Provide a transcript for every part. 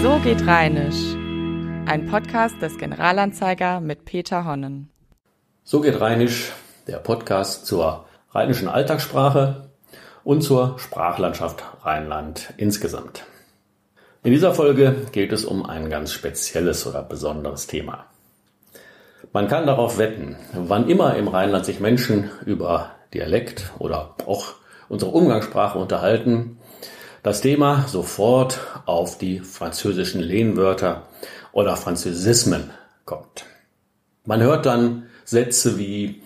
So geht Rheinisch. Ein Podcast des Generalanzeiger mit Peter Honnen. So geht Rheinisch, der Podcast zur rheinischen Alltagssprache und zur Sprachlandschaft Rheinland insgesamt. In dieser Folge geht es um ein ganz spezielles oder besonderes Thema. Man kann darauf wetten, wann immer im Rheinland sich Menschen über Dialekt oder auch unsere Umgangssprache unterhalten, das Thema sofort auf die französischen Lehnwörter oder Französismen kommt. Man hört dann Sätze wie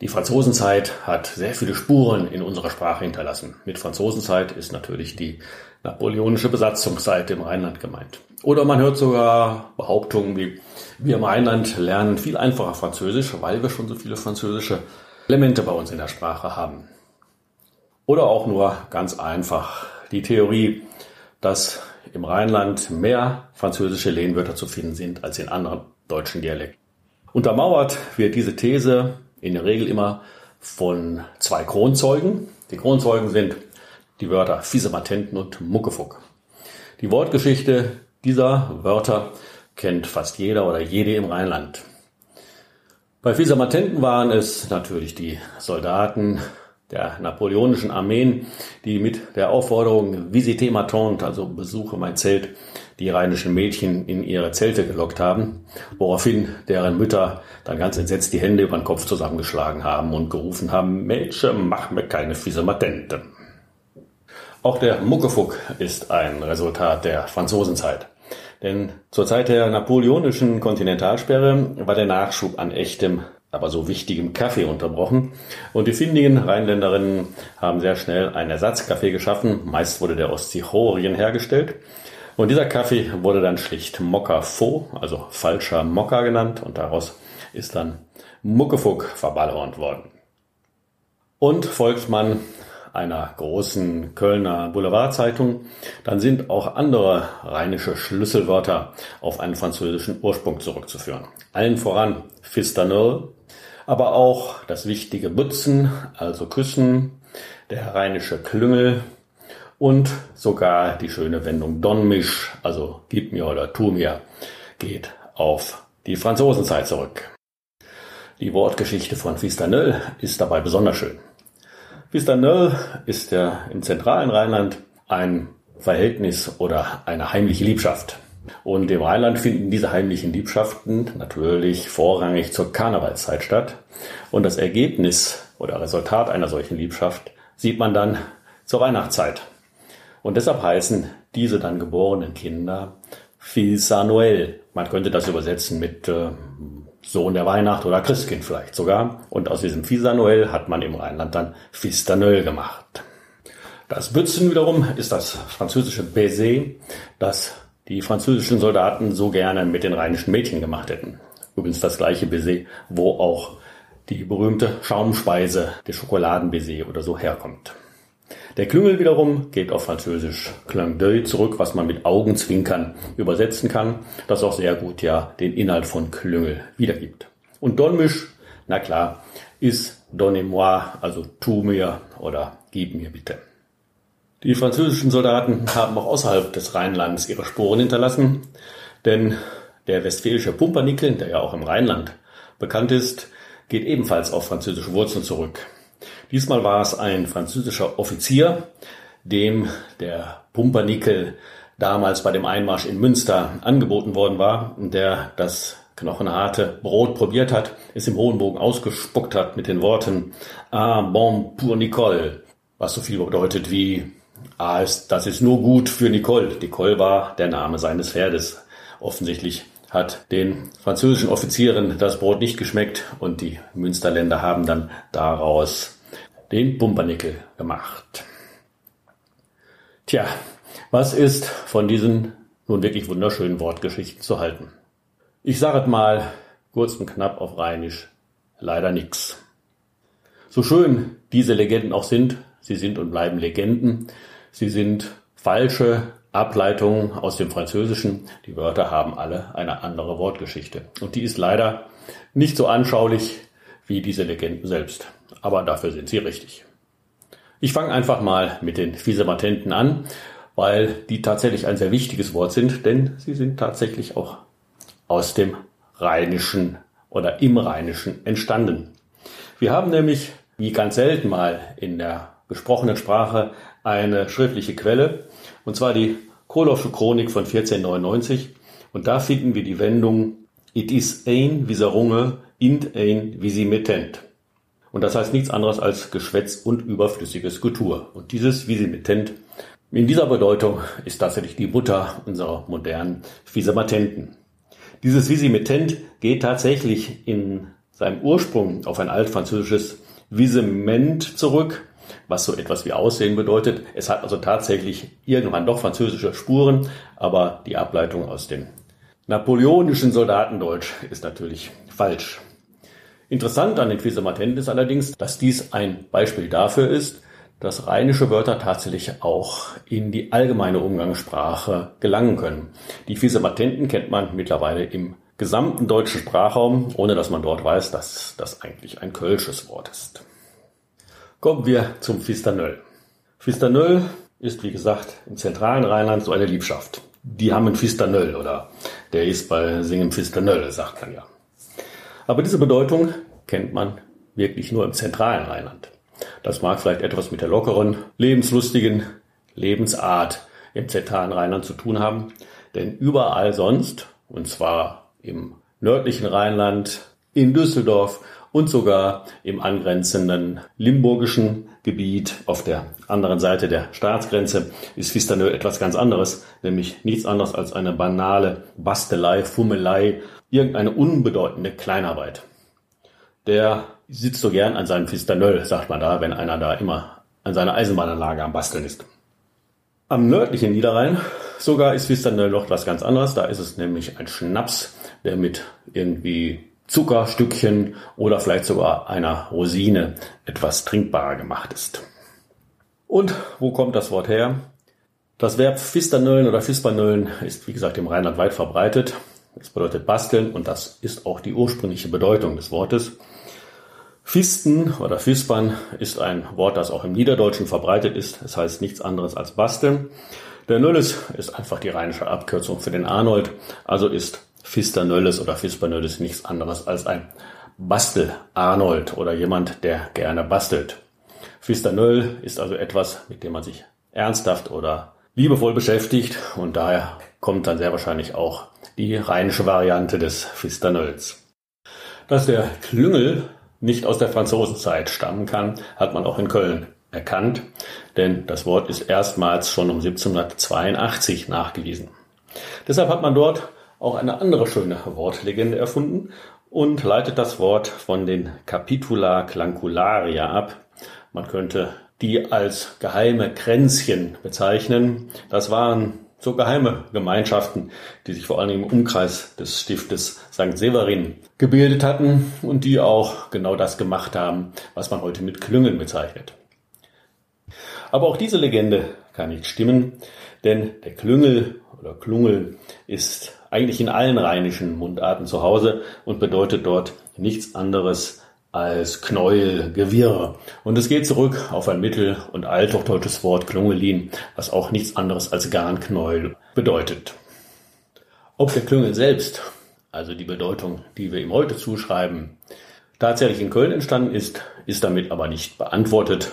die Franzosenzeit hat sehr viele Spuren in unserer Sprache hinterlassen. Mit Franzosenzeit ist natürlich die napoleonische Besatzungszeit im Rheinland gemeint. Oder man hört sogar Behauptungen wie, wir im Rheinland lernen viel einfacher Französisch, weil wir schon so viele französische Elemente bei uns in der Sprache haben. Oder auch nur ganz einfach die Theorie, dass im Rheinland mehr französische Lehnwörter zu finden sind als in anderen deutschen Dialekten. Untermauert wird diese These in der Regel immer von zwei Kronzeugen. Die Kronzeugen sind die Wörter Fiesematenten und Muckefuck. Die Wortgeschichte dieser Wörter kennt fast jeder oder jede im Rheinland. Bei Fiesematenten waren es natürlich die Soldaten der napoleonischen Armeen, die mit der Aufforderung Visite ma tante, also besuche mein Zelt, die rheinischen Mädchen in ihre Zelte gelockt haben, woraufhin deren Mütter dann ganz entsetzt die Hände über den Kopf zusammengeschlagen haben und gerufen haben, Mädchen, mach mir keine Fiesematente. Auch der Muckefuck ist ein Resultat der Franzosenzeit. Denn zur Zeit der napoleonischen Kontinentalsperre war der Nachschub an echtem aber so wichtigem Kaffee unterbrochen. Und die findigen Rheinländerinnen haben sehr schnell einen Ersatzkaffee geschaffen. Meist wurde der aus Zichorien hergestellt. Und dieser Kaffee wurde dann schlicht Mokka Faux, also falscher Mokka genannt. Und daraus ist dann Muckefuck verballhornt worden. Und folgt man einer großen Kölner Boulevardzeitung, dann sind auch andere rheinische Schlüsselwörter auf einen französischen Ursprung zurückzuführen. Allen voran Fistanol, aber auch das wichtige Butzen, also Küssen, der rheinische Klüngel und sogar die schöne Wendung Donmisch, also gib mir oder tu mir, geht auf die Franzosenzeit zurück. Die Wortgeschichte von Fistanel ist dabei besonders schön. Fistanel ist der im zentralen Rheinland ein Verhältnis oder eine heimliche Liebschaft. Und im Rheinland finden diese heimlichen Liebschaften natürlich vorrangig zur Karnevalszeit statt. Und das Ergebnis oder Resultat einer solchen Liebschaft sieht man dann zur Weihnachtszeit. Und deshalb heißen diese dann geborenen Kinder Fils Noël. Man könnte das übersetzen mit äh, Sohn der Weihnacht oder Christkind vielleicht sogar. Und aus diesem Fils Noël hat man im Rheinland dann Fils Noël gemacht. Das Bützen wiederum ist das französische Baiser, das die französischen Soldaten so gerne mit den rheinischen Mädchen gemacht hätten. Übrigens das gleiche Baiser, wo auch die berühmte Schaumspeise, der Schokoladenbaiser oder so herkommt. Der Klüngel wiederum geht auf Französisch Clin d'œil zurück, was man mit Augenzwinkern übersetzen kann, das auch sehr gut ja den Inhalt von Klüngel wiedergibt. Und Donmisch, na klar, ist Donnez-moi, also tu mir oder gib mir bitte. Die französischen Soldaten haben auch außerhalb des Rheinlands ihre Spuren hinterlassen, denn der westfälische Pumpernickel, der ja auch im Rheinland bekannt ist, geht ebenfalls auf französische Wurzeln zurück. Diesmal war es ein französischer Offizier, dem der Pumpernickel damals bei dem Einmarsch in Münster angeboten worden war der das knochenharte Brot probiert hat, es im hohen Bogen ausgespuckt hat mit den Worten Ah bon pour Nicole, was so viel bedeutet wie Ah, ist, das ist nur gut für Nicole. Nicole war der Name seines Pferdes. Offensichtlich hat den französischen Offizieren das Brot nicht geschmeckt und die Münsterländer haben dann daraus den Pumpernickel gemacht. Tja, was ist von diesen nun wirklich wunderschönen Wortgeschichten zu halten? Ich sage mal kurz und knapp auf Rheinisch, leider nix. So schön diese Legenden auch sind, sie sind und bleiben Legenden, Sie sind falsche Ableitungen aus dem Französischen. Die Wörter haben alle eine andere Wortgeschichte. Und die ist leider nicht so anschaulich wie diese Legenden selbst. Aber dafür sind sie richtig. Ich fange einfach mal mit den Fiesematenten an. weil die tatsächlich ein sehr wichtiges Wort sind, denn sie sind tatsächlich auch aus dem Rheinischen oder im Rheinischen entstanden. Wir haben nämlich, wie ganz selten mal in der gesprochenen Sprache, eine schriftliche Quelle, und zwar die Kolowsche Chronik von 1499. Und da finden wir die Wendung It is ein Viserunge, int ein visimittent. Und das heißt nichts anderes als Geschwätz und überflüssiges Kultur. Und dieses visimittent in dieser Bedeutung ist tatsächlich die Mutter unserer modernen Visimatenten. Dieses visimittent geht tatsächlich in seinem Ursprung auf ein altfranzösisches Visement zurück, was so etwas wie Aussehen bedeutet. Es hat also tatsächlich irgendwann doch französische Spuren, aber die Ableitung aus dem napoleonischen Soldatendeutsch ist natürlich falsch. Interessant an den Quisematenten ist allerdings, dass dies ein Beispiel dafür ist, dass rheinische Wörter tatsächlich auch in die allgemeine Umgangssprache gelangen können. Die Quisematenten kennt man mittlerweile im gesamten deutschen Sprachraum, ohne dass man dort weiß, dass das eigentlich ein kölsches Wort ist. Kommen wir zum Fisternöll. Fisternöll ist, wie gesagt, im zentralen Rheinland so eine Liebschaft. Die haben einen Fisternöll oder der ist bei Singen Fisternöll, sagt man ja. Aber diese Bedeutung kennt man wirklich nur im zentralen Rheinland. Das mag vielleicht etwas mit der lockeren, lebenslustigen Lebensart im zentralen Rheinland zu tun haben, denn überall sonst, und zwar im nördlichen Rheinland, in Düsseldorf und sogar im angrenzenden limburgischen Gebiet auf der anderen Seite der Staatsgrenze ist Fisternö etwas ganz anderes, nämlich nichts anderes als eine banale Bastelei, Fummelei, irgendeine unbedeutende Kleinarbeit. Der sitzt so gern an seinem Fisternöll, sagt man da, wenn einer da immer an seiner Eisenbahnanlage am Basteln ist. Am nördlichen Niederrhein sogar ist Fisternöll noch was ganz anderes. Da ist es nämlich ein Schnaps, der mit irgendwie Zuckerstückchen oder vielleicht sogar einer Rosine etwas trinkbarer gemacht ist. Und wo kommt das Wort her? Das Verb Fisternöllen oder Fispernöllen ist, wie gesagt, im Rheinland weit verbreitet. Es bedeutet basteln und das ist auch die ursprüngliche Bedeutung des Wortes. Fisten oder Fispern ist ein Wort, das auch im Niederdeutschen verbreitet ist. Es das heißt nichts anderes als basteln. Der Nölles ist einfach die rheinische Abkürzung für den Arnold, also ist Fisternölles oder Fispernölles nichts anderes als ein Bastel-Arnold oder jemand, der gerne bastelt. Fisternöll ist also etwas, mit dem man sich ernsthaft oder liebevoll beschäftigt und daher kommt dann sehr wahrscheinlich auch die rheinische Variante des Fisternölls. Dass der Klüngel nicht aus der Franzosenzeit stammen kann, hat man auch in Köln erkannt, denn das Wort ist erstmals schon um 1782 nachgewiesen. Deshalb hat man dort auch eine andere schöne Wortlegende erfunden und leitet das Wort von den Capitula Clancularia ab. Man könnte die als geheime Kränzchen bezeichnen. Das waren so geheime Gemeinschaften, die sich vor allem im Umkreis des Stiftes St. Severin gebildet hatten und die auch genau das gemacht haben, was man heute mit Klüngeln bezeichnet. Aber auch diese Legende kann nicht stimmen, denn der Klüngel oder Klungel ist eigentlich in allen rheinischen Mundarten zu Hause und bedeutet dort nichts anderes als Knäuel, Gewirr. Und es geht zurück auf ein mittel- und althochdeutsches Wort Klungelin, was auch nichts anderes als Garnknäuel bedeutet. Ob der Klüngel selbst, also die Bedeutung, die wir ihm heute zuschreiben, tatsächlich in Köln entstanden ist, ist damit aber nicht beantwortet.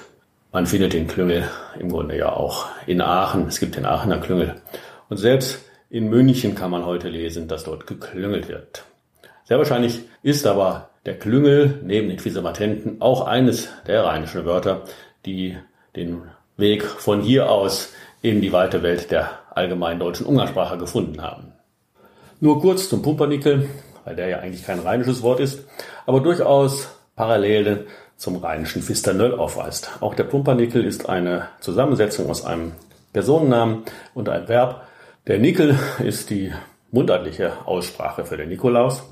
Man findet den Klüngel im Grunde ja auch in Aachen. Es gibt den Aachener Klüngel. Und selbst in München kann man heute lesen, dass dort geklüngelt wird. Sehr wahrscheinlich ist aber der Klüngel neben den Fisamatenten auch eines der rheinischen Wörter, die den Weg von hier aus in die weite Welt der allgemeinen deutschen Umgangssprache gefunden haben. Nur kurz zum Pumpernickel, weil der ja eigentlich kein rheinisches Wort ist, aber durchaus Parallelen zum rheinischen Fisternöll aufweist. Auch der Pumpernickel ist eine Zusammensetzung aus einem Personennamen und einem Verb, der Nickel ist die mundartliche Aussprache für den Nikolaus.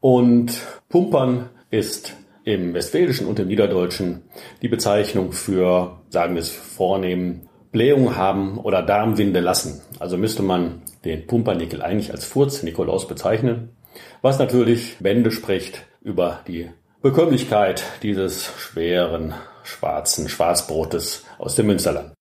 Und Pumpern ist im Westfälischen und im Niederdeutschen die Bezeichnung für, sagen wir es vornehm, Blähung haben oder Darmwinde lassen. Also müsste man den Pumpernickel eigentlich als Furz-Nikolaus bezeichnen, was natürlich Bände spricht über die Bekömmlichkeit dieses schweren schwarzen Schwarzbrotes aus dem Münsterland.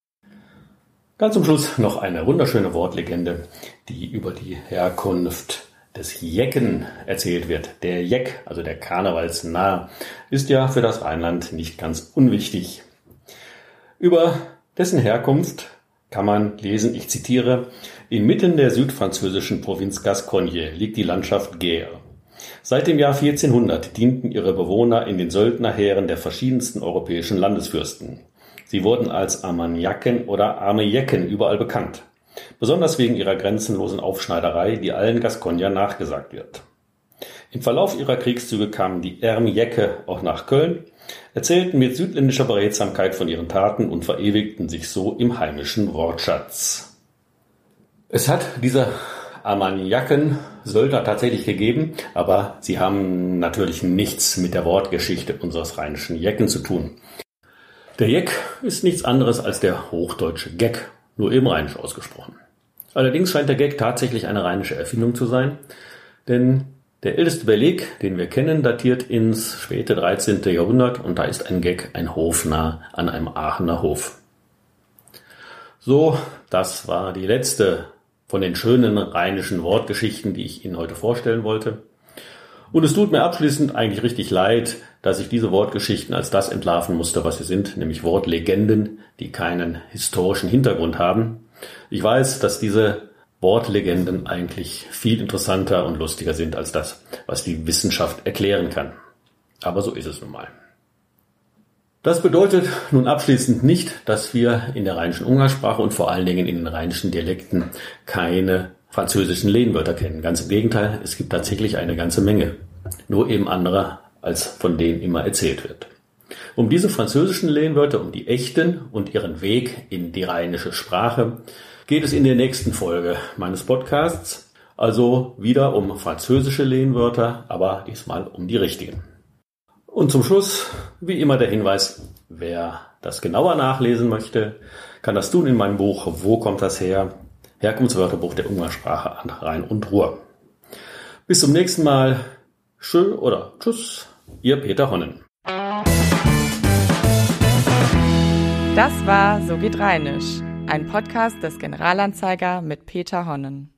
Dann zum Schluss noch eine wunderschöne Wortlegende, die über die Herkunft des Jecken erzählt wird. Der Jeck, also der Karnevalsnarr, ist ja für das Rheinland nicht ganz unwichtig. Über dessen Herkunft kann man lesen, ich zitiere, inmitten der südfranzösischen Provinz Gascogne liegt die Landschaft Gers. Seit dem Jahr 1400 dienten ihre Bewohner in den Söldnerheeren der verschiedensten europäischen Landesfürsten. Sie wurden als Armagnacken oder Armejecken überall bekannt. Besonders wegen ihrer grenzenlosen Aufschneiderei, die allen Gascogner nachgesagt wird. Im Verlauf ihrer Kriegszüge kamen die Ermjecke auch nach Köln, erzählten mit südländischer Beredsamkeit von ihren Taten und verewigten sich so im heimischen Wortschatz. Es hat diese Armagnacken Söldner tatsächlich gegeben, aber sie haben natürlich nichts mit der Wortgeschichte unseres rheinischen Jecken zu tun. Der Jeck ist nichts anderes als der hochdeutsche Gag, nur eben rheinisch ausgesprochen. Allerdings scheint der Gag tatsächlich eine rheinische Erfindung zu sein, denn der älteste Beleg, den wir kennen, datiert ins späte 13. Jahrhundert und da ist ein Gag ein Hofnarr an einem Aachener Hof. So, das war die letzte von den schönen rheinischen Wortgeschichten, die ich Ihnen heute vorstellen wollte. Und es tut mir abschließend eigentlich richtig leid, dass ich diese Wortgeschichten als das entlarven musste, was sie sind, nämlich Wortlegenden, die keinen historischen Hintergrund haben. Ich weiß, dass diese Wortlegenden eigentlich viel interessanter und lustiger sind als das, was die Wissenschaft erklären kann. Aber so ist es nun mal. Das bedeutet nun abschließend nicht, dass wir in der rheinischen Umgangssprache und vor allen Dingen in den rheinischen Dialekten keine französischen Lehnwörter kennen. Ganz im Gegenteil, es gibt tatsächlich eine ganze Menge. Nur eben andere, als von denen immer erzählt wird. Um diese französischen Lehnwörter, um die echten und ihren Weg in die rheinische Sprache, geht es in der nächsten Folge meines Podcasts. Also wieder um französische Lehnwörter, aber diesmal um die richtigen. Und zum Schluss, wie immer der Hinweis, wer das genauer nachlesen möchte, kann das tun in meinem Buch Wo kommt das her? Herkunftswörterbuch der Umgangssprache an Rhein und Ruhr. Bis zum nächsten Mal. Tschö oder Tschüss, Ihr Peter Honnen. Das war So geht Rheinisch, ein Podcast des Generalanzeiger mit Peter Honnen.